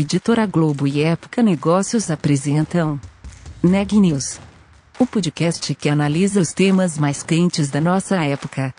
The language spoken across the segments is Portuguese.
Editora Globo e Época Negócios apresentam Neg News, o podcast que analisa os temas mais quentes da nossa época.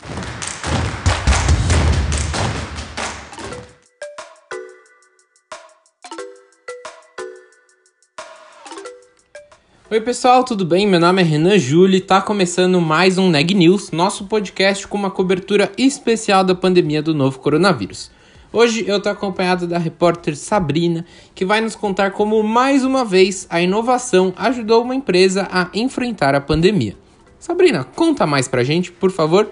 Oi pessoal, tudo bem? Meu nome é Renan Júlio e tá começando mais um Neg News, nosso podcast com uma cobertura especial da pandemia do novo coronavírus. Hoje eu tô acompanhado da repórter Sabrina, que vai nos contar como mais uma vez a inovação ajudou uma empresa a enfrentar a pandemia. Sabrina, conta mais pra gente, por favor.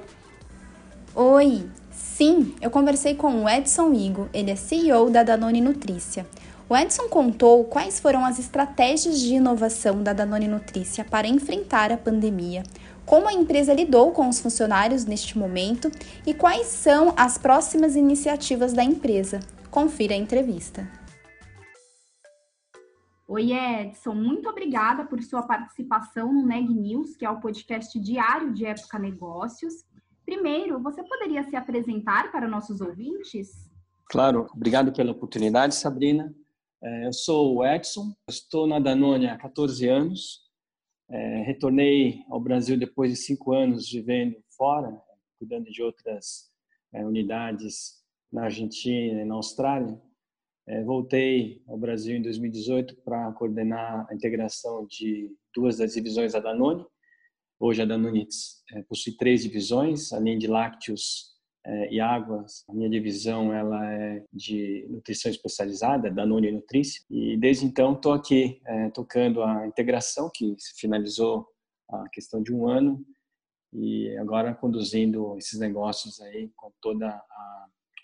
Oi, sim, eu conversei com o Edson Igo, ele é CEO da Danone Nutrícia. O Edson contou quais foram as estratégias de inovação da Danone Nutrícia para enfrentar a pandemia, como a empresa lidou com os funcionários neste momento e quais são as próximas iniciativas da empresa. Confira a entrevista. Oi, Edson, muito obrigada por sua participação no Neg News, que é o podcast diário de Época Negócios. Primeiro, você poderia se apresentar para nossos ouvintes? Claro, obrigado pela oportunidade, Sabrina. É, eu sou o Edson, estou na Danone há 14 anos, é, retornei ao Brasil depois de cinco anos vivendo fora, cuidando de outras é, unidades na Argentina e na Austrália. É, voltei ao Brasil em 2018 para coordenar a integração de duas das divisões da Danone. Hoje a Danone é, possui três divisões, além de lácteos é, e águas. A minha divisão ela é de nutrição especializada, Danone Nutrícia, e desde então estou aqui é, tocando a integração que finalizou a questão de um ano e agora conduzindo esses negócios aí com toda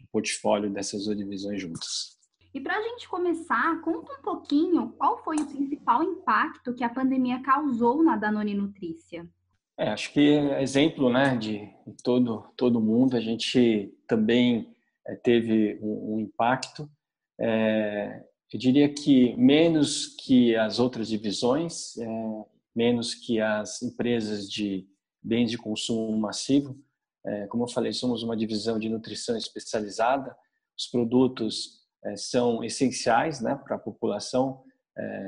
o portfólio dessas duas divisões juntas. E para a gente começar, conta um pouquinho qual foi o principal impacto que a pandemia causou na Danone Nutrícia. É, acho que é exemplo né, de todo, todo mundo, a gente também é, teve um, um impacto. É, eu diria que menos que as outras divisões, é, menos que as empresas de bens de consumo massivo. É, como eu falei, somos uma divisão de nutrição especializada. Os produtos é, são essenciais né, para a população.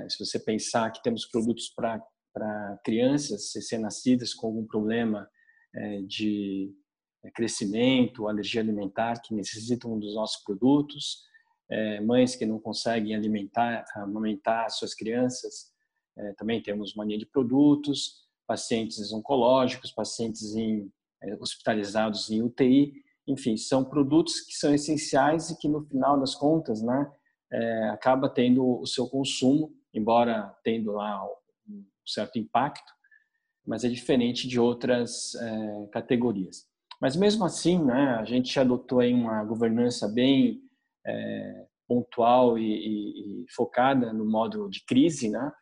se você pensar que temos produtos para para crianças recém-nascidas com algum problema é, de é, crescimento, alergia alimentar, que necessitam dos nossos produtos, é, mães que não conseguem alimentar, amamentar suas crianças, também temos mania de produtos, pacientes oncológicos, pacientes em, hospitalizados em UTI, enfim, são produtos que são essenciais e que no final das contas, né, acaba tendo o seu consumo, embora tendo lá certo impacto, mas é diferente de outras é, categorias. Mas mesmo assim, né, a gente adotou aí uma governança bem é, pontual e, e, e, focada no modo de crise, né?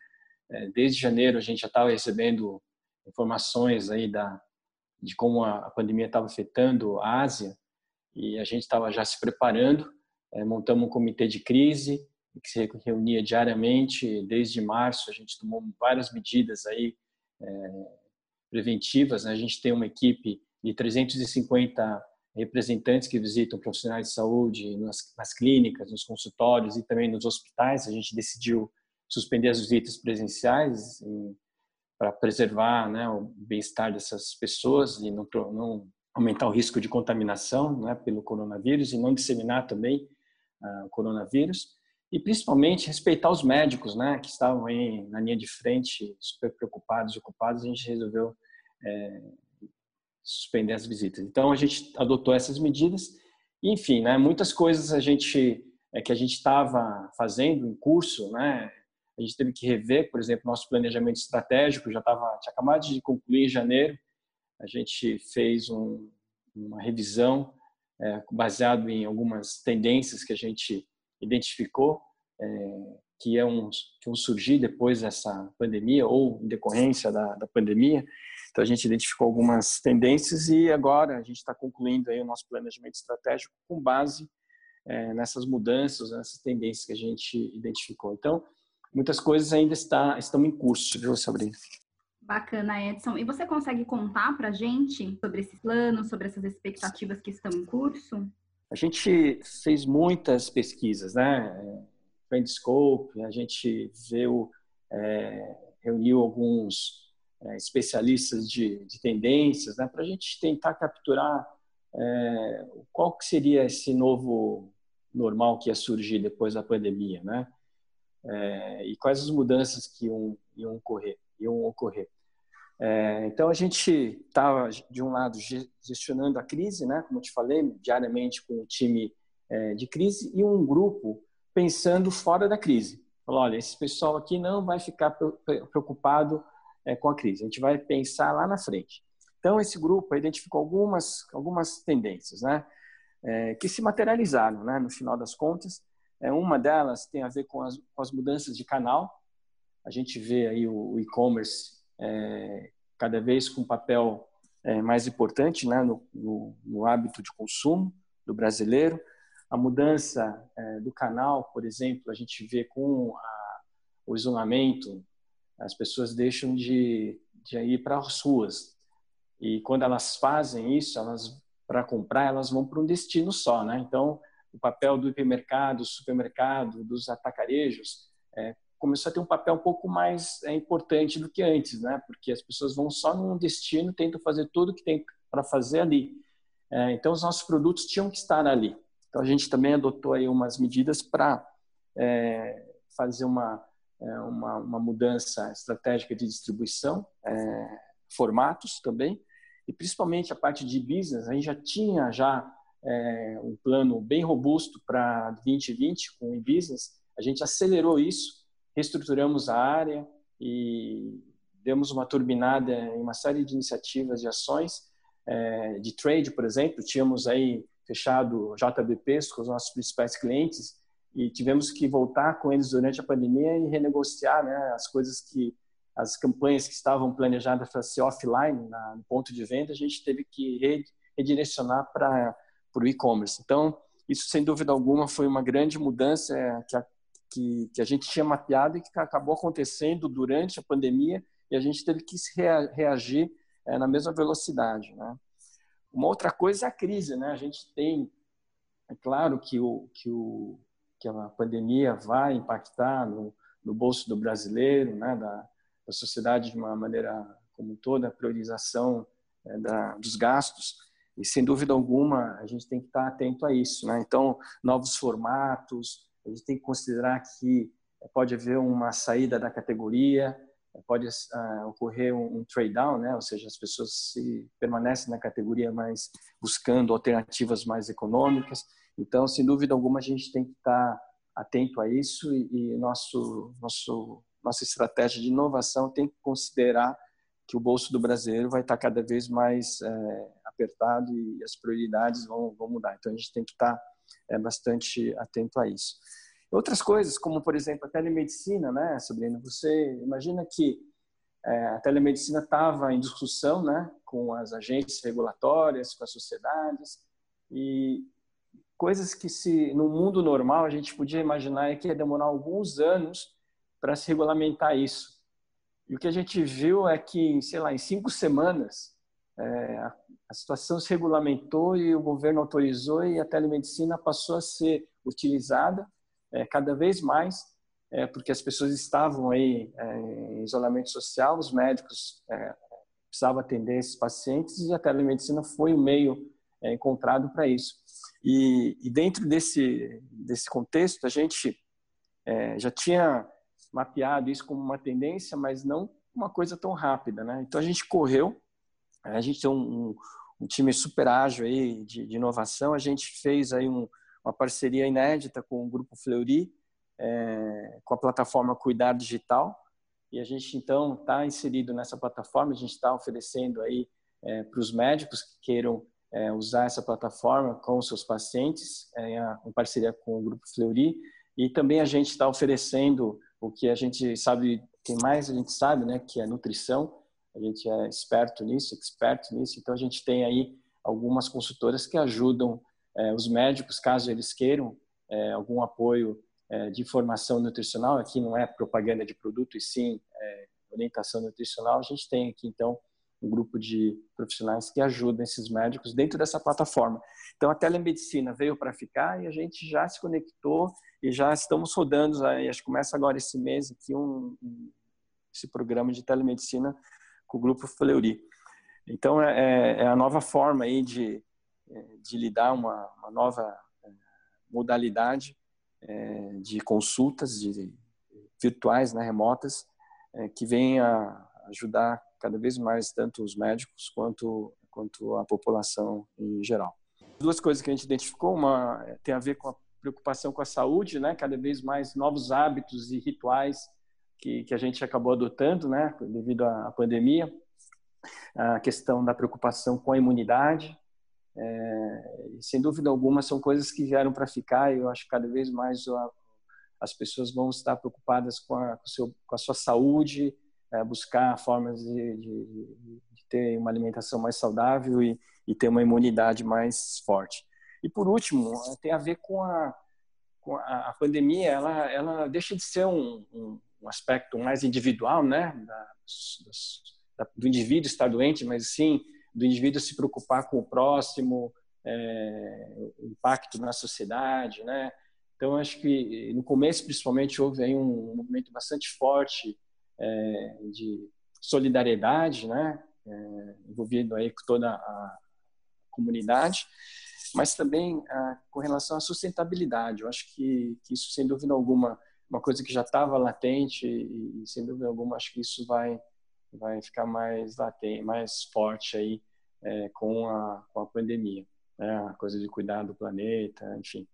É, desde janeiro a gente já estava recebendo informações aí da de como a, a pandemia estava afetando a Ásia e a gente estava já se preparando, é, montamos um comitê de crise que se reunia diariamente desde março. A gente tomou várias medidas aí é, preventivas. Né? A gente tem uma equipe de 350 representantes que visitam profissionais de saúde nas, nas clínicas, nos consultórios e também nos hospitais. A gente decidiu suspender as visitas presenciais para preservar né, o bem-estar dessas pessoas e não, não, aumentar o risco de contaminação né, pelo coronavírus e não disseminar também uh, o coronavírus e principalmente respeitar os médicos, né, que estavam aí na linha de frente, super preocupados ocupados, a gente resolveu é, suspender as visitas. Então a gente adotou essas medidas, enfim, né, muitas coisas a gente é, que a gente estava fazendo em curso, né, a gente teve que rever, por exemplo, nosso planejamento estratégico já estava tinha acabado de concluir em janeiro, a gente fez um, uma revisão é, baseado em algumas tendências que a gente identificou é, que é um que um surgir depois dessa pandemia ou em decorrência da, da pandemia. Então a gente identificou algumas tendências e agora a gente está concluindo aí o nosso planejamento estratégico com base é, nessas mudanças, nessas tendências que a gente identificou. Então muitas coisas ainda está, estão em curso, viu, Sabrina? Bacana, Edson. E você consegue contar para gente sobre esse plano, sobre essas expectativas que estão em curso? A gente fez muitas pesquisas, né? Trend Scope, a gente viu, é, reuniu alguns é, especialistas de, de, tendências, né, para a gente tentar capturar é, qual que seria esse novo normal que ia surgir depois da pandemia, né? É, e quais as mudanças que iam, iam ocorrer. Iam ocorrer. É, então a gente estava de um lado gestionando a crise, né? Como eu te falei, diariamente com o time é, de crise e um grupo pensando fora da crise. Falou, olha, esse pessoal aqui não vai ficar preocupado é, com a crise. A gente vai pensar lá na frente. Então esse grupo identificou algumas algumas tendências, né? É, que se materializaram, né? No final das contas, é, uma delas tem a ver com as, com as mudanças de canal. A gente vê aí o, o e-commerce é, cada vez com um papel é, mais importante né, no, no, no, hábito de consumo do brasileiro. A mudança é, do canal, por exemplo, a gente vê com a, o isolamento, as pessoas deixam de, de ir para as ruas. E quando elas fazem isso, elas para comprar, elas vão para um destino só, né? Então, o papel do hipermercado, supermercado, dos atacarejos, é, começou a ter um papel um pouco mais é, importante do que antes, né? Porque as pessoas vão só num destino, tentam fazer tudo que tem para fazer ali. É, então, os nossos produtos tinham que estar ali. Então, a gente também adotou aí umas medidas para é, fazer uma, é, uma, uma, mudança estratégica de distribuição, é, formatos também, e principalmente a parte de business, a gente já tinha já é, um plano bem robusto para 2020 com o e-business, a gente acelerou isso, reestruturamos a área e demos uma turbinada em uma série de iniciativas e ações é, de trade, por exemplo, tínhamos aí fechado JBPs com os nossos principais clientes e tivemos que voltar com eles durante a pandemia e renegociar né, as coisas que as campanhas que estavam planejadas para ser offline na, no ponto de venda, a gente teve que redirecionar para o e-commerce. Então, isso sem dúvida alguma foi uma grande mudança que a, que, que a gente tinha mapeado e que acabou acontecendo durante a pandemia e a gente teve que reagir é, na mesma velocidade. Né? Uma outra coisa é a crise. Né? A gente tem, é claro que, o, que, o, que a pandemia vai impactar no, no bolso do brasileiro, né? da, da sociedade de uma maneira como toda, a priorização é, da, dos gastos, e sem dúvida alguma, a gente tem que estar atento a isso. Né? Então, novos formatos, a gente tem que considerar que pode haver uma saída da categoria, pode uh, ocorrer um, um trade down, né? ou seja, as pessoas se permanecem na categoria, mas buscando alternativas mais econômicas. Então, sem dúvida alguma, a gente tem que estar atento a isso e, e nosso, nosso, nossa estratégia de inovação tem que considerar que o bolso do brasileiro vai estar cada vez mais é, apertado e as prioridades vão, vão mudar. Então a gente tem que estar é, bastante atento a isso. Outras coisas, como por exemplo a telemedicina, né, Sabrina? Você imagina que é, a telemedicina estava em discussão, né, com as agências regulatórias, com as sociedades e coisas que se no mundo normal a gente podia imaginar é que ia demorar alguns anos para se regulamentar isso. E o que a gente viu é que, sei lá, em cinco semanas é, a, situação se regulamentou e o governo autorizou e a telemedicina passou a ser utilizada é, cada vez mais, é, porque as pessoas estavam aí é, em isolamento social, os médicos é, precisavam atender esses pacientes e a telemedicina foi o meio é, encontrado para isso. E, e, dentro desse, desse contexto, a gente já tinha mapeado isso como uma tendência, mas não uma coisa tão rápida, né? Então a gente correu a gente tem um, um time super ágil aí de, de, inovação. A gente fez aí um, uma parceria inédita com o Grupo Fleury, é, com a plataforma Cuidar Digital. E a gente, então, está inserido nessa plataforma. A gente está oferecendo aí é, para os médicos que queiram é, usar essa plataforma com seus pacientes, é, em parceria com o Grupo Fleury. E também a gente está oferecendo o que a gente sabe, quem mais a gente sabe, né, que é nutrição a gente é esperto nisso, experto nisso, então a gente tem aí algumas consultoras que ajudam é, os médicos, caso eles queiram é, algum apoio é, de formação nutricional, aqui não é propaganda de produto, e sim orientação nutricional, a gente tem aqui então um grupo de profissionais que ajudam esses médicos dentro dessa plataforma. Então, a telemedicina veio para ficar e a gente já se conectou e já estamos rodando, acho que começa agora esse mês aqui, um esse programa de telemedicina com o Grupo Fleury. Então, é, é, é a nova forma aí de, de lidar uma, uma nova é, modalidade é, de consultas de, virtuais, né, remotas, é, que vem a ajudar cada vez mais tanto os médicos quanto quanto a população em geral. Duas coisas que a gente identificou, uma tem a ver com a preocupação com a saúde, né, cada vez mais novos hábitos e rituais que, que a gente acabou adotando, né, devido à pandemia, a questão da preocupação com a imunidade, é, sem dúvida alguma são coisas que vieram para ficar e eu acho que cada vez mais a, as pessoas vão estar preocupadas com a, com seu, com a sua saúde, é, buscar formas de, de, de, ter uma alimentação mais saudável e, e, ter uma imunidade mais forte. E por último, tem a ver com a, com a, a pandemia, ela, ela deixa de ser um, um, um aspecto mais individual, né, da, da, do indivíduo estar doente, mas sim do indivíduo se preocupar com o próximo, é, o impacto na sociedade, né? Então acho que no começo principalmente houve aí um movimento bastante forte é, de solidariedade, né? É, envolvido aí com toda a comunidade, mas também ah, com relação à sustentabilidade. Eu acho que, que isso sem dúvida alguma uma coisa que já estava latente e, e, sem dúvida alguma acho que isso vai vai ficar mais latente, mais forte aí é, com a com a pandemia, né? A coisa de cuidar do planeta, enfim,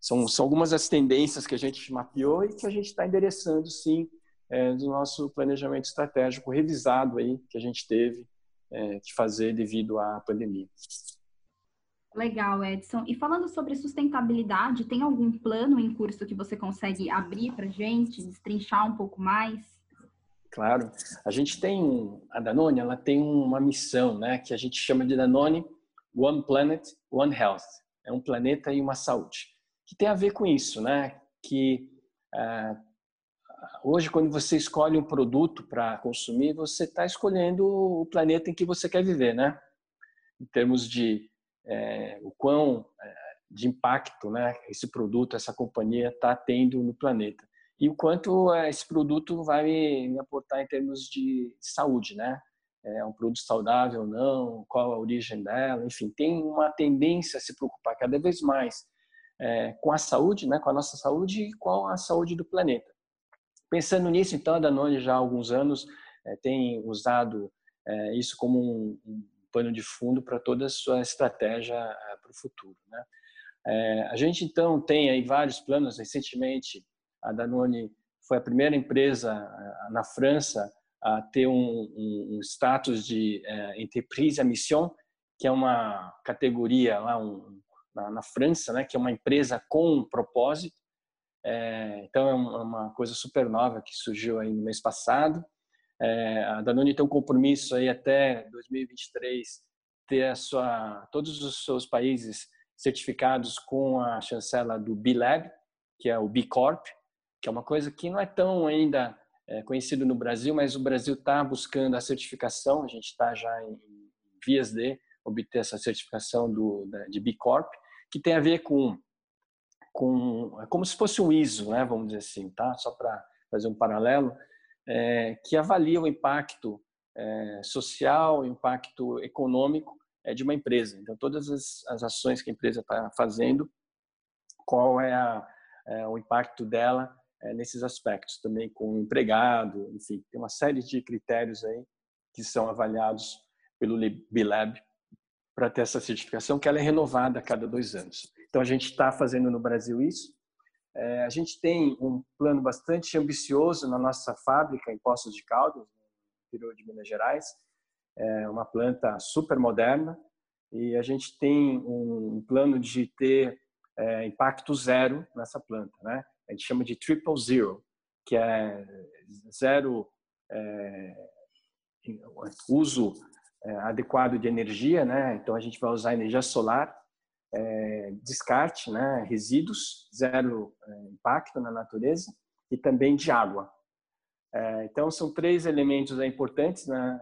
são são algumas das tendências que a gente mapeou e que a gente está endereçando sim é, do nosso planejamento estratégico revisado aí que a gente teve é, que fazer devido à pandemia. Legal, Edson. E falando sobre sustentabilidade, tem algum plano em curso que você consegue abrir para gente, destrinchar um pouco mais? Claro. A gente tem a Danone, ela tem uma missão, né, que a gente chama de Danone One Planet, One Health. É um planeta e uma saúde. Que tem a ver com isso, né? Que uh, hoje, quando você escolhe um produto para consumir, você está escolhendo o planeta em que você quer viver, né? Em termos de é, o quão é, de impacto né, esse produto, essa companhia está tendo no planeta. E o quanto é, esse produto vai me aportar em termos de saúde, né? É um produto saudável ou não, qual a origem dela, enfim, tem uma tendência a se preocupar cada vez mais é, com a saúde, né, com a nossa saúde e com a saúde do planeta. Pensando nisso, então, a Danone já há alguns anos é, tem usado é, isso como um, um pano de fundo para toda a sua estratégia eh, para o futuro. Né? É, a gente então tem aí vários planos. Recentemente, a Danone foi a primeira empresa eh, na França a ter um, um, um status de é, entreprise à mission, que é uma categoria lá um, na, na, França, né, que é uma empresa com um propósito. É, então é uma coisa super nova que surgiu aí no mês passado. É, a Danone tem um compromisso aí até 2023 ter a sua, todos os seus países certificados com a chancela do B Lab, que é o B Corp, que é uma coisa que não é tão ainda é, conhecido no Brasil, mas o Brasil está buscando a certificação. A gente está já em, vias de obter essa certificação do, de B Corp, que tem a ver com com é como se fosse um ISO, né? Vamos dizer assim, tá? Só para fazer um paralelo é, que avalia o impacto é, social, o impacto econômico é, de uma empresa. Então, todas as, as ações que a empresa está fazendo, qual é, a, é, o impacto dela é, nesses aspectos, também com o empregado, enfim, tem uma série de critérios aí que são avaliados pelo B-Lab para ter essa certificação, que ela é renovada a cada dois anos. Então, a gente está fazendo no Brasil isso, é, a gente tem um plano bastante ambicioso na nossa fábrica em Poços de Caldas, no interior de Minas Gerais, é uma planta super moderna e a gente tem um plano de ter é, impacto zero nessa planta, né? A gente chama de triple zero, que é zero é, uso é, adequado de energia, né? Então a gente vai usar energia solar é, descarte, né, resíduos, zero é, impacto na natureza e também de água. É, então, são três elementos importantes né,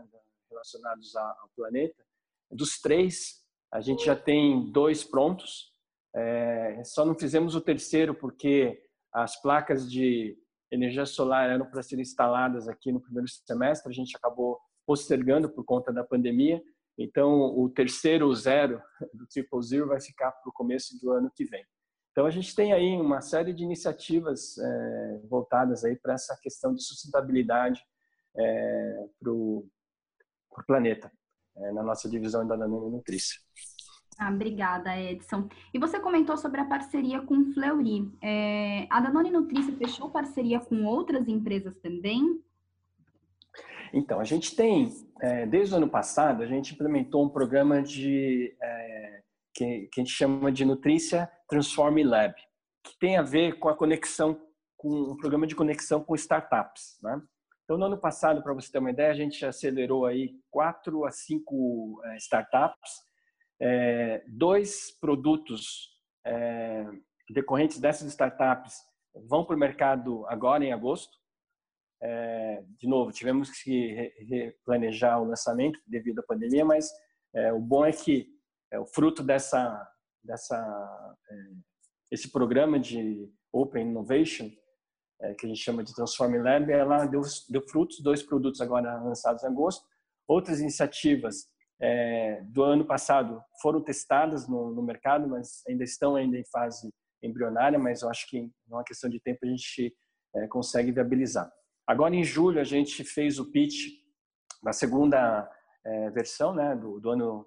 relacionados ao planeta. Dos três, a gente já tem dois prontos. É, só não fizemos o terceiro porque as placas de energia solar eram para serem instaladas aqui no primeiro semestre. A gente acabou postergando por conta da pandemia. Então, o terceiro zero do Triple Zero vai ficar para o começo do ano que vem. Então, a gente tem aí uma série de iniciativas é, voltadas aí para essa questão de sustentabilidade é, para o planeta, é, na nossa divisão da Danone Nutrícia. Ah, obrigada, Edson. E você comentou sobre a parceria com o Fleury. É, a Danone Nutrícia fechou parceria com outras empresas também? Então, a gente tem, é, desde o ano passado, a gente implementou um programa de é, que, que, a gente chama de Nutrícia Transform Lab, que tem a ver com a conexão, com um programa de conexão com startups. Né? Então, no ano passado, para você ter uma ideia, a gente acelerou aí quatro a cinco é, startups, é, dois produtos é, decorrentes dessas startups vão para o mercado agora em agosto. É, de novo, tivemos que replanejar o lançamento devido à pandemia, mas é, o bom é que é, o fruto dessa, dessa é, esse programa de Open Innovation é, que a gente chama de Transform Lab, ela deu, deu frutos, dois produtos agora lançados em agosto. Outras iniciativas é, do ano passado foram testadas no, no, mercado, mas ainda estão ainda em fase embrionária, mas eu acho que em uma questão de tempo a gente consegue viabilizar. Agora em julho a gente fez o pitch da segunda é, versão, né, do, do ano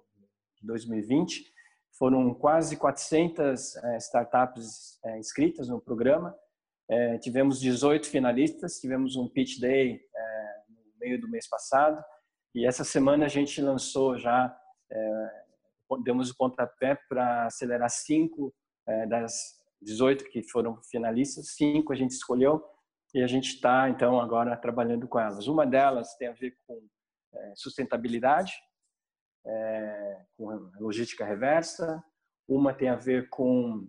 2020. Foram quase 400 é, startups é, inscritas no programa. É, tivemos 18 finalistas, tivemos um pitch day é, no meio do mês passado. E essa semana a gente lançou já, é, demos o pontapé para acelerar cinco das 18 que foram finalistas, cinco a gente escolheu e a gente está então agora trabalhando com elas. Uma delas tem a ver com é, sustentabilidade, é, com logística reversa, uma tem a ver com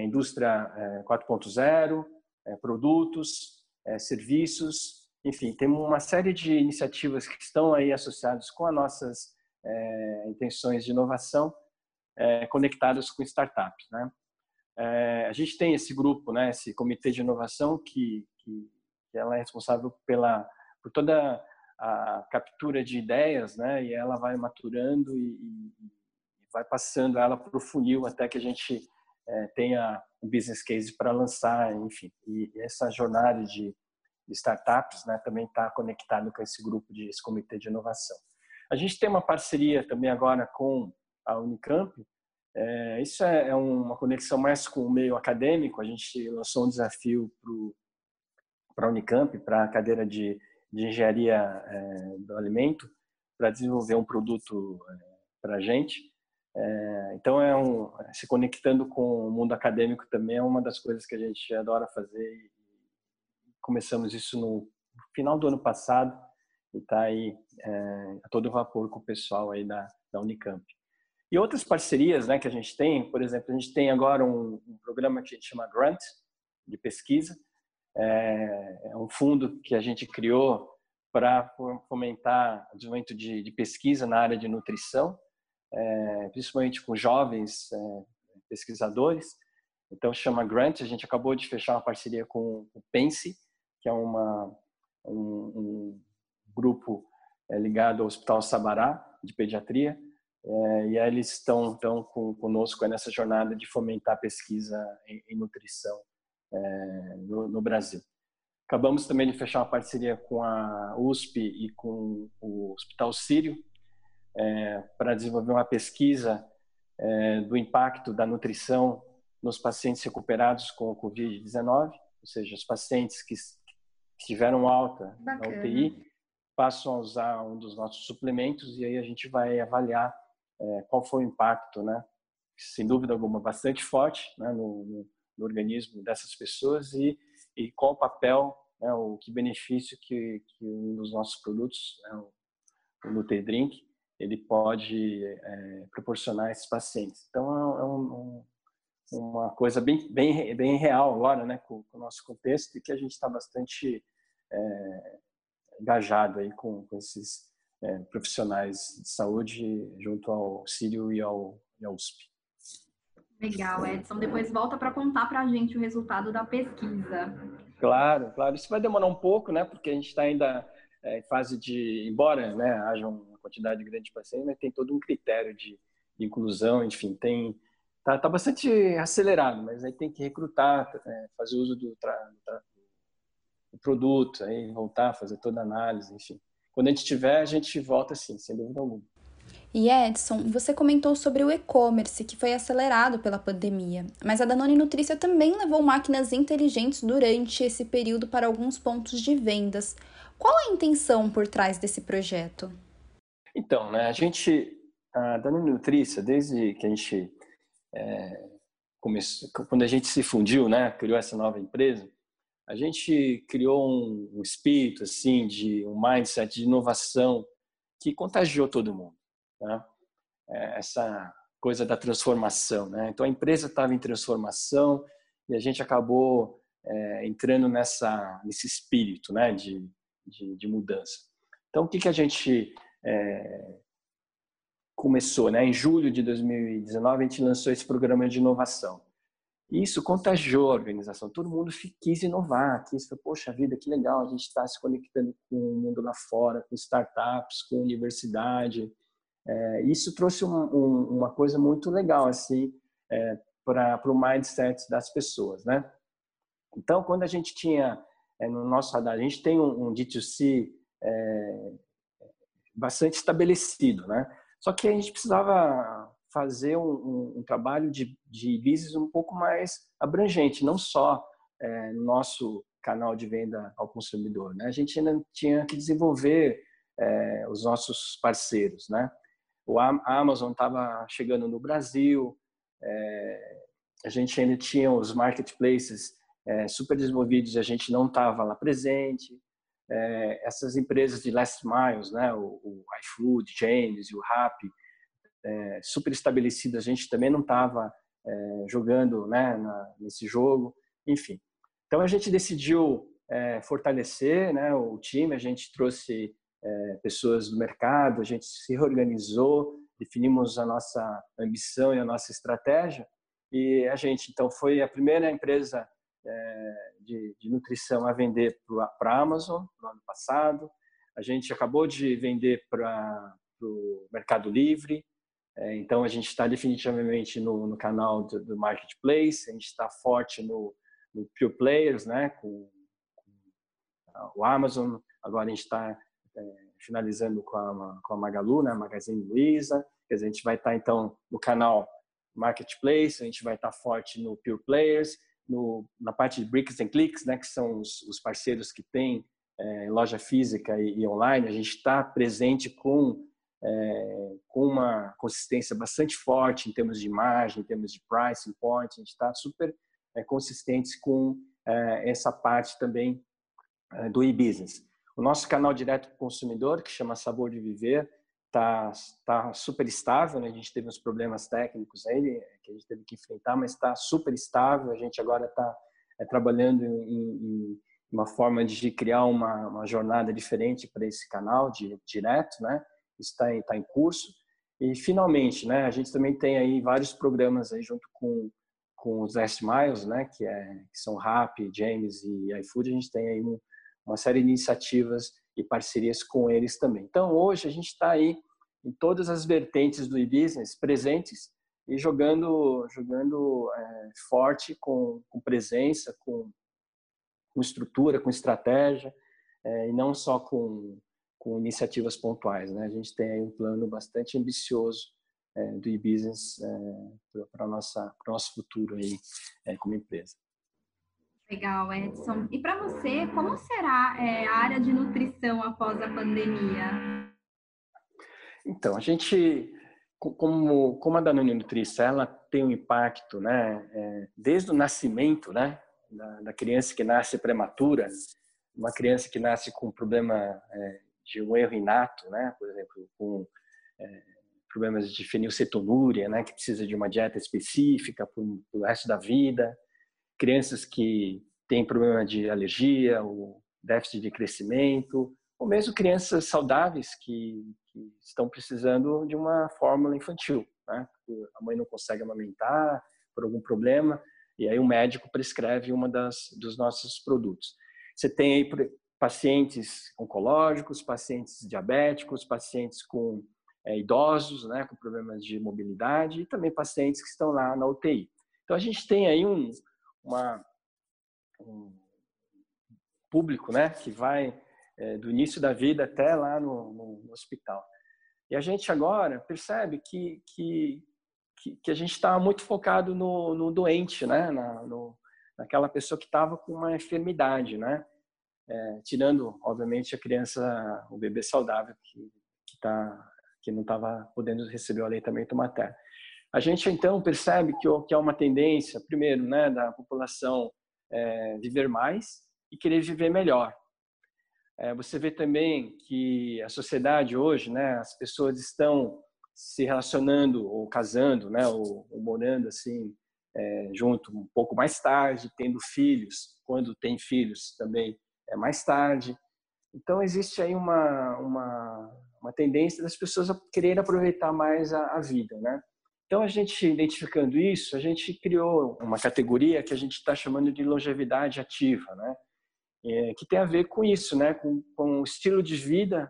indústria 4.0, é, produtos, é, serviços, enfim, tem uma série de iniciativas que estão aí associadas com as nossas é, intenções de inovação é, conectadas com startups, né? É, a gente tem esse grupo, né, esse comitê de inovação que, que, que ela é responsável pela por toda a captura de ideias, né, e ela vai maturando e, e vai passando ela para o funil até que a gente é, tenha um business case para lançar, enfim. E essa jornada de, startups né, também está conectado com esse grupo, de, esse comitê de inovação. A gente tem uma parceria também agora com a Unicamp. É, isso é, é uma conexão mais com o meio acadêmico. A gente lançou um desafio para a Unicamp, para a cadeira de, de engenharia é, do alimento, para desenvolver um produto é, para a gente. É, então, é um, se conectando com o mundo acadêmico também é uma das coisas que a gente adora fazer. Começamos isso no final do ano passado e está aí é, a todo vapor com o pessoal aí da, da Unicamp. E outras parcerias né, que a gente tem, por exemplo, a gente tem agora um, um programa que a gente chama Grant, de pesquisa. É, é um fundo que a gente criou para fomentar o desenvolvimento de, de pesquisa na área de nutrição é, principalmente com jovens é, pesquisadores. Então chama Grant. A gente acabou de fechar uma parceria com o Pense, que é uma, um, um grupo é, ligado ao Hospital Sabará de pediatria. É, e aí eles estão então com, conosco nessa jornada de fomentar a pesquisa em, em nutrição é, no, no Brasil. Acabamos também de fechar uma parceria com a USP e com o Hospital Sírio, é, para desenvolver uma pesquisa é, do impacto da nutrição nos pacientes recuperados com o Covid-19, ou seja, os pacientes que tiveram alta Bacana. na UTI passam a usar um dos nossos suplementos e aí a gente vai avaliar é, qual foi o impacto, né? Sem dúvida alguma, bastante forte né, no, no, no organismo dessas pessoas e, e qual o papel, né, o que benefício que, que um dos nossos produtos, né, o, o Nutridrink, ele pode é, proporcionar a esses pacientes. Então, é, é um, uma coisa bem, bem, bem real agora, né, com, com o nosso contexto, e que a gente está bastante é, engajado aí com, com esses é, profissionais de saúde junto ao Sírio e ao, e ao USP. Legal, Edson. Depois volta para contar para a gente o resultado da pesquisa. Claro, claro. Isso vai demorar um pouco, né? Porque a gente está ainda é, em fase de, embora né, haja uma quantidade grande de pacientes, mas tem todo um critério de, de inclusão, enfim, tem tá, tá bastante acelerado, mas aí tem que recrutar, é, fazer uso do, tra, do, produto, aí voltar, fazer toda a análise, enfim. Quando a gente tiver, a gente volta sim, sem dúvida alguma. E Edson, você comentou sobre o e-commerce que foi acelerado pela pandemia, mas a Danone Nutrícia também levou máquinas inteligentes durante esse período para alguns pontos de vendas. Qual a intenção por trás desse projeto? Então, né, a gente, a Danone Nutrícia, desde que a gente é, começou, quando a gente se fundiu, né, criou essa nova empresa, a gente criou um, um espírito assim de um mindset de inovação que contagiou todo mundo né? É, essa coisa da transformação. Né? Então a empresa estava em transformação e a gente acabou é, entrando nessa nesse espírito, né, de, de, de mudança. Então o que que a gente é, começou, né? Em julho de 2019 a gente lançou esse programa de inovação. Isso contagiou a organização. Todo mundo quis inovar, quis, poxa vida, que legal, a gente está se conectando com o mundo lá fora, com startups, com universidade, é, isso trouxe um, um, uma coisa muito legal assim é, para o mindset das pessoas, né? Então, quando a gente tinha é, no nosso radar, a gente tem um, um D2C é, bastante estabelecido, né? Só que a gente precisava fazer um, um trabalho de, de um pouco mais abrangente, não só é, no nosso canal de venda ao consumidor, né? A gente ainda tinha que desenvolver é, os nossos parceiros, né? o a Amazon estava chegando no Brasil, é, a gente ainda tinha os marketplaces é, super desenvolvidos e a gente não estava lá presente. É, essas empresas de last miles, né, o, o iFood, James e o Rappi, é, super estabelecidas, a gente também não estava é, jogando né, na, nesse jogo, enfim. Então a gente decidiu é, fortalecer né, o time, a gente trouxe é, pessoas do mercado, a gente se reorganizou, definimos a nossa ambição e a nossa estratégia e a gente então foi a primeira empresa é, de, de, nutrição a vender para a Amazon no ano passado. A gente acabou de vender para o Mercado Livre. É, então a gente está definitivamente no, no canal do, do, marketplace. A gente está forte no, no pure players, né? Com, com o Amazon. Agora a gente está é, finalizando com a, com a Magalu, né, Magazine Luiza. Quer dizer, a gente vai estar, então, no canal Marketplace, a gente vai estar forte no Pure Players, no, na parte de Bricks and Clicks, né, que são os, os parceiros que têm é, loja física e, e, online. A gente está presente com, é, com uma consistência bastante forte em termos de margem, em termos de pricing point. A gente está super é, consistente com é, essa parte também é, do e-business. O nosso canal direto para o consumidor, que chama Sabor de Viver, está tá super estável. Né? A gente teve uns problemas técnicos aí que a gente teve que enfrentar, mas está super estável. A gente agora está é, trabalhando em, em, uma forma de criar uma, uma jornada diferente para esse canal de, direto, né? Está em, tá em curso. E finalmente, né? A gente também tem aí vários programas aí junto com com os Last Miles, né? Que é que são Rappi, James e iFood. A gente tem aí um uma série de iniciativas e parcerias com eles também. Então, hoje a gente está aí em todas as vertentes do e-business presentes e jogando, jogando é, forte com, com presença, com, com, estrutura, com estratégia é, e não só com, com iniciativas pontuais. Né? A gente tem aí um plano bastante ambicioso é, do e-business é, para o nosso futuro aí, é, como empresa. Legal, Edson. E para você, como será é, a área de nutrição após a pandemia? Então, a gente, como, como a Danone Nutrição, ela tem um impacto, né, é, desde o nascimento, né, da, da, criança que nasce prematura, uma criança que nasce com problema é, de um erro inato, né, por exemplo, com é, problemas de fenilcetonúria, né, que precisa de uma dieta específica para o resto da vida, crianças que têm problema de alergia, o déficit de crescimento, ou mesmo crianças saudáveis que, que estão precisando de uma fórmula infantil, né? A mãe não consegue amamentar por algum problema e aí o médico prescreve uma das dos nossos produtos. Você tem aí pacientes oncológicos, pacientes diabéticos, pacientes com é, idosos, né, com problemas de mobilidade e também pacientes que estão lá na UTI. Então a gente tem aí um, uma, um público, né, que vai é, do início da vida até lá no, no, hospital. E a gente agora percebe que, que, que, que a gente está muito focado no, no doente, né, na, no, naquela pessoa que estava com uma enfermidade, né, é, tirando, obviamente, a criança, o bebê saudável que, que, tá, que não estava podendo receber o aleitamento materno. A gente então percebe que, que há uma tendência, primeiro, né, da população é, viver mais e querer viver melhor. É, você vê também que a sociedade hoje, né, as pessoas estão se relacionando ou casando, né, ou, ou morando assim é, junto um pouco mais tarde, tendo filhos, quando tem filhos também é mais tarde. Então existe aí uma uma, uma tendência das pessoas a querer aproveitar mais a, a vida, né? Então, a gente identificando isso, a gente criou uma categoria que a gente está chamando de longevidade ativa, né? É, que tem a ver com isso, né? Com, com o estilo de vida,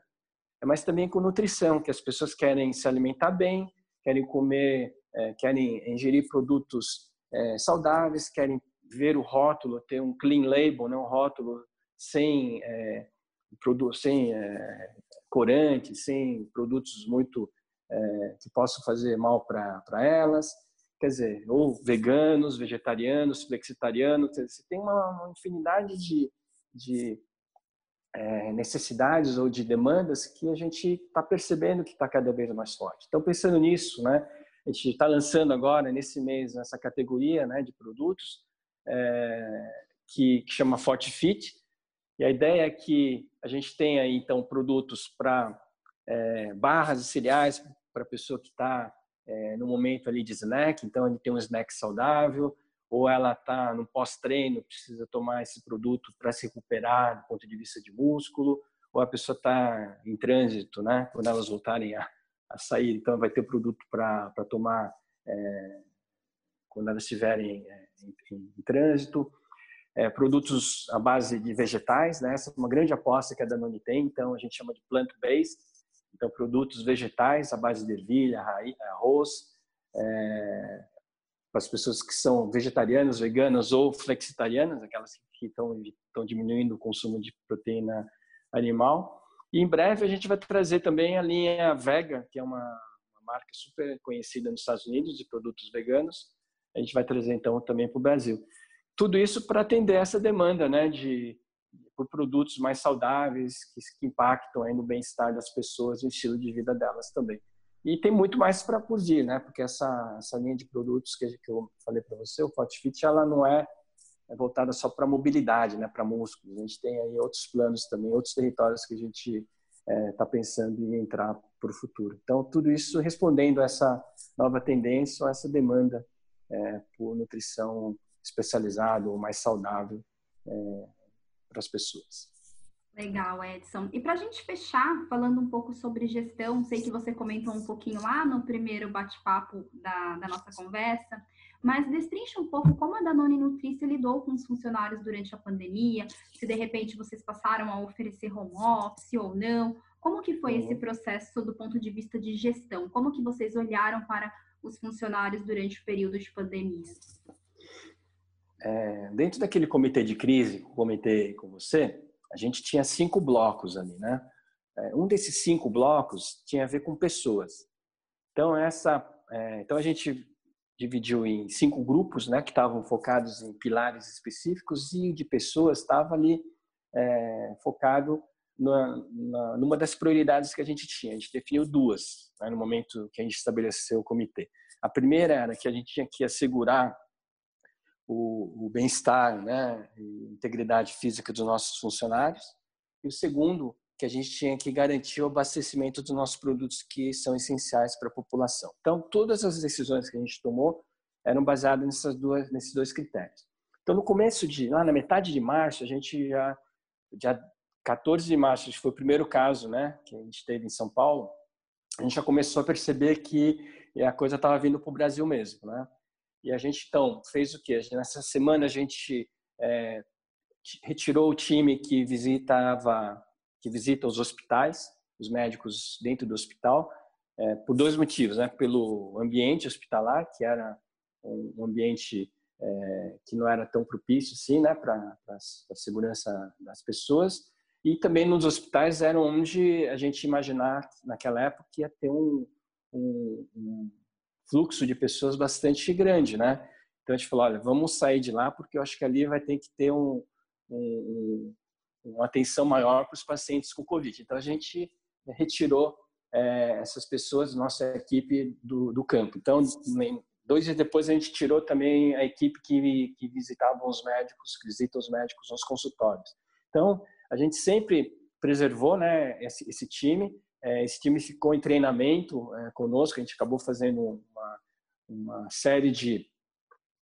mas também com nutrição, que as pessoas querem se alimentar bem, querem comer, é, querem ingerir produtos é, saudáveis, querem ver o rótulo, ter um clean label, né? um rótulo sem, é, sem é, corante, sem produtos muito é, que possam fazer mal para elas. Quer dizer, ou veganos, vegetarianos, flexitarianos, você tem uma, uma infinidade de, de é, necessidades ou de demandas que a gente está percebendo que está cada vez mais forte. Então, pensando nisso, né, a gente está lançando agora, nesse mês, essa categoria né, de produtos é, que, que chama Forte Fit. E a ideia é que a gente tenha, então, produtos para é, barras e cereais para a pessoa que está é, no momento ali de snack, então ele tem um snack saudável, ou ela está no pós-treino, precisa tomar esse produto para se recuperar do ponto de vista de músculo, ou a pessoa está em trânsito, né? Quando elas voltarem a, a sair, então vai ter produto para tomar é, quando elas estiverem é, em, em, em, trânsito. É, produtos à base de vegetais, né? Essa é uma grande aposta que a Danone tem, então a gente chama de plant-based, então, produtos vegetais à base de ervilha, arroz, é, para as pessoas que são vegetarianas, veganas ou flexitarianas, aquelas que estão, estão diminuindo o consumo de proteína animal. E em breve a gente vai trazer também a linha Vega, que é uma, uma marca super conhecida nos Estados Unidos de produtos veganos. A gente vai trazer então também para o Brasil. Tudo isso para atender essa demanda, né, de por produtos mais saudáveis, que, que impactam aí no bem-estar das pessoas e o estilo de vida delas também. E tem muito mais para por né? Porque essa, essa linha de produtos que, que eu falei para você, o Fit, ela não é, é voltada só para mobilidade, né? Para músculos. A gente tem aí outros planos também, outros territórios que a gente está é, tá pensando em entrar para o futuro. Então, tudo isso respondendo a essa nova tendência, essa demanda é, por nutrição especializada ou mais saudável é, para as pessoas. Legal, Edson. E para a gente fechar, falando um pouco sobre gestão, sei que você comentou um pouquinho lá no primeiro bate-papo da, da, nossa conversa, mas destrincha um pouco como a Danone Nutrícia lidou com os funcionários durante a pandemia, se de repente vocês passaram a oferecer home office ou não, como que foi uhum. esse processo do ponto de vista de gestão? Como que vocês olharam para os funcionários durante o período de pandemia? É, dentro daquele comitê de crise que eu comentei com você, a gente tinha cinco blocos ali, né? É, um desses cinco blocos tinha a ver com pessoas. Então essa, é, então a gente dividiu em cinco grupos, né, que estavam focados em pilares específicos e de pessoas estava ali é, focado na, na, numa das prioridades que a gente tinha. A gente definiu duas né, no momento que a gente estabeleceu o comitê. A primeira era que a gente tinha que assegurar o, o bem-estar, né, integridade física dos nossos funcionários. E o segundo, que a gente tinha que garantir o abastecimento dos nossos produtos que são essenciais para a população. Então, todas as decisões que a gente tomou eram baseadas nessas duas, nesses dois critérios. Então, no começo de, lá na metade de março, a gente já, já 14 de março, foi o primeiro caso, né, que a gente teve em São Paulo, a gente já começou a perceber que a coisa estava vindo para o Brasil mesmo, né? E a gente então fez o quê? Nessa semana a gente é, retirou o time que visitava, que visita os hospitais, os médicos dentro do hospital, é, por dois motivos, né? Pelo ambiente hospitalar, que era um ambiente é, que não era tão propício assim, né, para a segurança das pessoas, e também nos hospitais era onde a gente imaginar naquela época que ia ter um, um, um fluxo de pessoas bastante grande, né? Então a gente falou, olha, vamos sair de lá porque eu acho que ali vai ter que ter um, um, uma atenção maior para os pacientes com Covid. Então a gente retirou é, essas pessoas, nossa equipe do, do campo. Então dois dias depois a gente tirou também a equipe que, que visitava os médicos, que visita os médicos nos consultórios. Então a gente sempre preservou, né, esse, esse time esse time ficou em treinamento é, conosco, a gente acabou fazendo uma, uma série de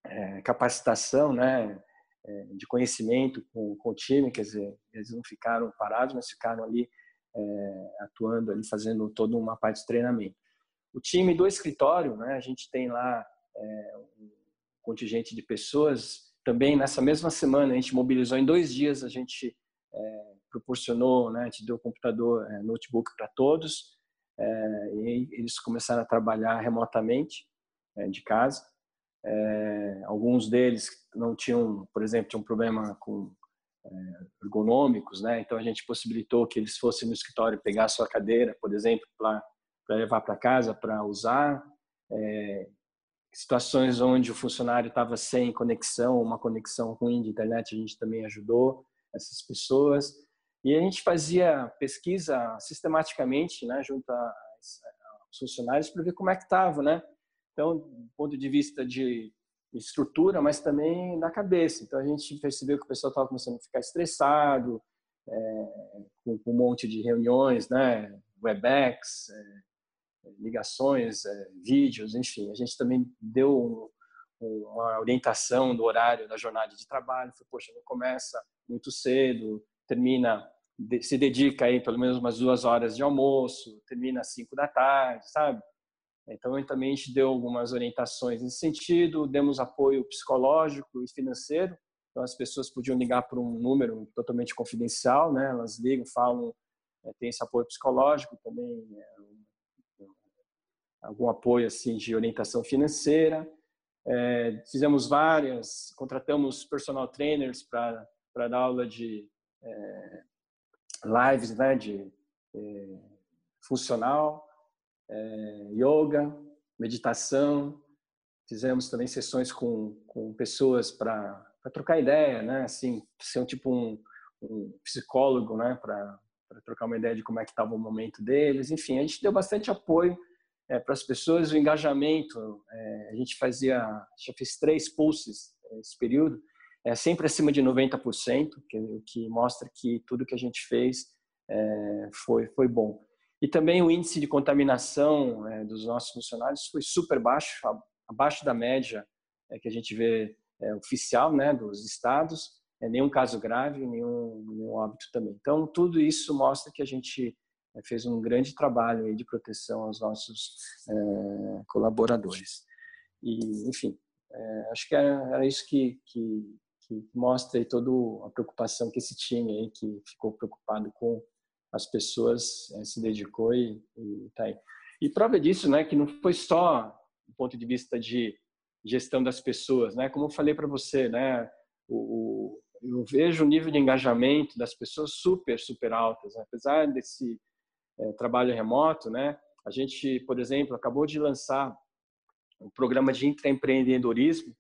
é, capacitação, né, é, de conhecimento com, com, o time, quer dizer, eles não ficaram parados, mas ficaram ali é, atuando, ali fazendo toda uma parte de treinamento. O time do escritório, né, a gente tem lá é, um contingente de pessoas, também nessa mesma semana a gente mobilizou em dois dias, a gente é, proporcionou, né, gente deu computador, é, notebook para todos, é, e eles começaram a trabalhar remotamente é, de casa. É, alguns deles não tinham, por exemplo, tinham um problema com é, ergonômicos, né? Então a gente possibilitou que eles fossem no escritório pegar a sua cadeira, por exemplo, para levar para casa para usar. situações onde o funcionário estava sem conexão, uma conexão ruim de internet, a gente também ajudou essas pessoas. E a gente fazia pesquisa sistematicamente, né, junto aos funcionários para ver como é que estava, né? Então, do ponto de vista de estrutura, mas também da cabeça. Então, a gente percebeu que o pessoal estava começando a ficar estressado, é, com, com, um monte de reuniões, né? Webex, é, ligações, é, vídeos, enfim. A gente também deu uma orientação do horário da jornada de trabalho. Foi, poxa, não começa muito cedo, termina, se dedica aí pelo menos umas duas horas de almoço, termina às cinco da tarde, sabe? Então, também a gente deu algumas orientações nesse sentido, demos apoio psicológico e financeiro. Então, as pessoas podiam ligar para um número totalmente confidencial, né? Elas ligam, falam, é, tem esse apoio psicológico também, é, algum apoio assim de orientação financeira. É, fizemos várias, contratamos personal trainers para dar aula de é, lives, né, de é, funcional, é, yoga, meditação. Fizemos também sessões com, com pessoas para trocar ideia, né, assim, ser um tipo um, um psicólogo, né, para trocar uma ideia de como é que estava o momento deles. Enfim, a gente deu bastante apoio é, para as pessoas, o engajamento. É, a gente fazia, já fiz três pulses nesse período é sempre acima de 90%, que, o que mostra que tudo que a gente fez é, foi, foi bom. E também o índice de contaminação é, dos nossos funcionários foi super baixo, abaixo da média é, que a gente vê é, oficial né, dos estados, é, nenhum caso grave, nenhum, nenhum óbito também. Então, tudo isso mostra que a gente é, fez um grande trabalho de proteção aos nossos é, colaboradores. E, enfim, acho que era, era isso que, que, que mostra toda a preocupação que esse time aí que ficou preocupado com as pessoas é, se dedicou e, e tá aí. E prova disso, né, que não foi só do ponto de vista de gestão das pessoas, né? Como eu falei para você, né, o, o, eu vejo o nível de engajamento das pessoas super, super altas, né? apesar desse é, trabalho remoto, né? A gente, por exemplo, acabou de lançar um programa de intraempreendedorismo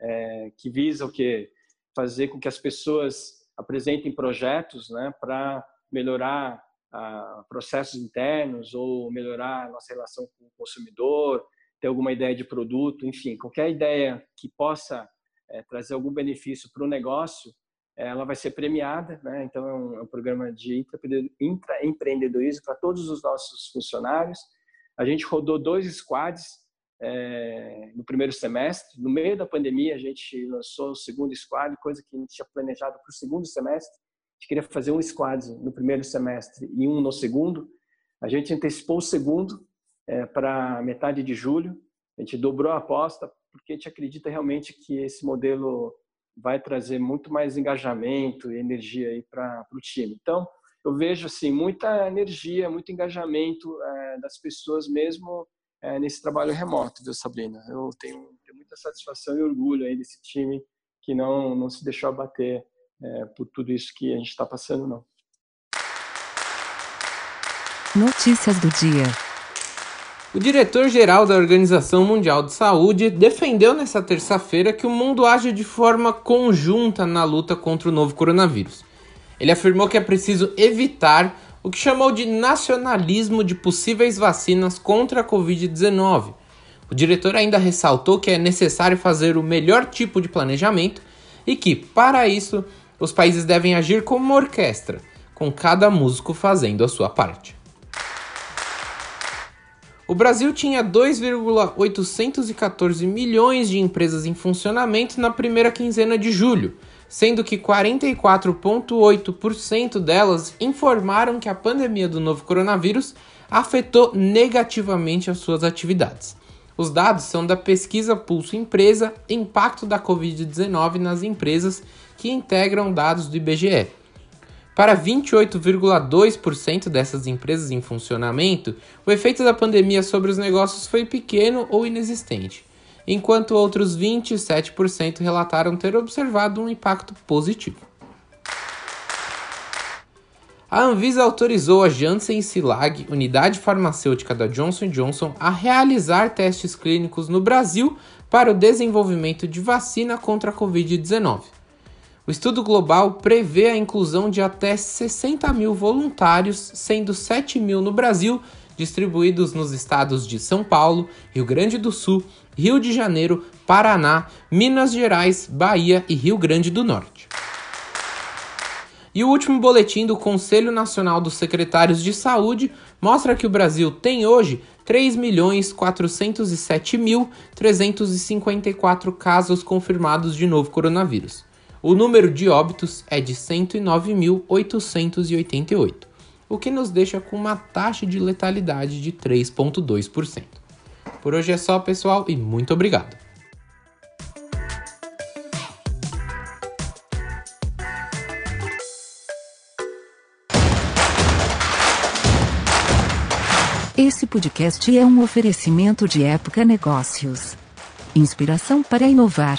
é, que visa o quê? fazer com que as pessoas apresentem projetos né, para melhorar ah, processos internos ou melhorar nossa relação com o consumidor, ter alguma ideia de produto, enfim, qualquer ideia que possa é, trazer algum benefício para o negócio, ela vai ser premiada, né? Então é um, é um programa de intraempreendedorismo para todos os nossos funcionários. A gente rodou dois squads é, no primeiro semestre. No meio da pandemia, a gente lançou o segundo squad, coisa que a gente tinha planejado para o segundo semestre. gente queria fazer um squad no primeiro semestre e um no segundo. A gente antecipou o segundo é, para metade de julho. A gente dobrou a aposta porque a gente acredita realmente que esse modelo vai trazer muito mais engajamento e energia aí para o time. Então, eu vejo assim muita energia, muito engajamento é, das pessoas mesmo é, nesse trabalho remoto, viu, Sabrina? Eu tenho, tenho, muita satisfação e orgulho aí desse time que não não se deixou abater é, por tudo isso que a gente está passando, não. Notícias do dia. O diretor-geral da Organização Mundial de Saúde defendeu nesta terça-feira que o mundo age de forma conjunta na luta contra o novo coronavírus. Ele afirmou que é preciso evitar o que chamou de nacionalismo de possíveis vacinas contra a Covid-19. O diretor ainda ressaltou que é necessário fazer o melhor tipo de planejamento e que, para isso, os países devem agir como uma orquestra, com cada músico fazendo a sua parte. O Brasil tinha 2,814 milhões de empresas em funcionamento na primeira quinzena de julho, sendo que 44,8% delas informaram que a pandemia do novo coronavírus afetou negativamente as suas atividades. Os dados são da pesquisa Pulso Empresa Impacto da Covid-19 nas empresas que integram dados do IBGE. Para 28,2% dessas empresas em funcionamento, o efeito da pandemia sobre os negócios foi pequeno ou inexistente, enquanto outros 27% relataram ter observado um impacto positivo. A Anvisa autorizou a Janssen Silag, unidade farmacêutica da Johnson Johnson, a realizar testes clínicos no Brasil para o desenvolvimento de vacina contra a Covid-19. O estudo global prevê a inclusão de até 60 mil voluntários, sendo 7 mil no Brasil, distribuídos nos estados de São Paulo, Rio Grande do Sul, Rio de Janeiro, Paraná, Minas Gerais, Bahia e Rio Grande do Norte. E o último boletim do Conselho Nacional dos Secretários de Saúde mostra que o Brasil tem hoje 3.407.354 casos confirmados de novo coronavírus. O número de óbitos é de 109.888, o que nos deixa com uma taxa de letalidade de 3,2%. Por hoje é só, pessoal, e muito obrigado. Esse podcast é um oferecimento de Época Negócios. Inspiração para inovar.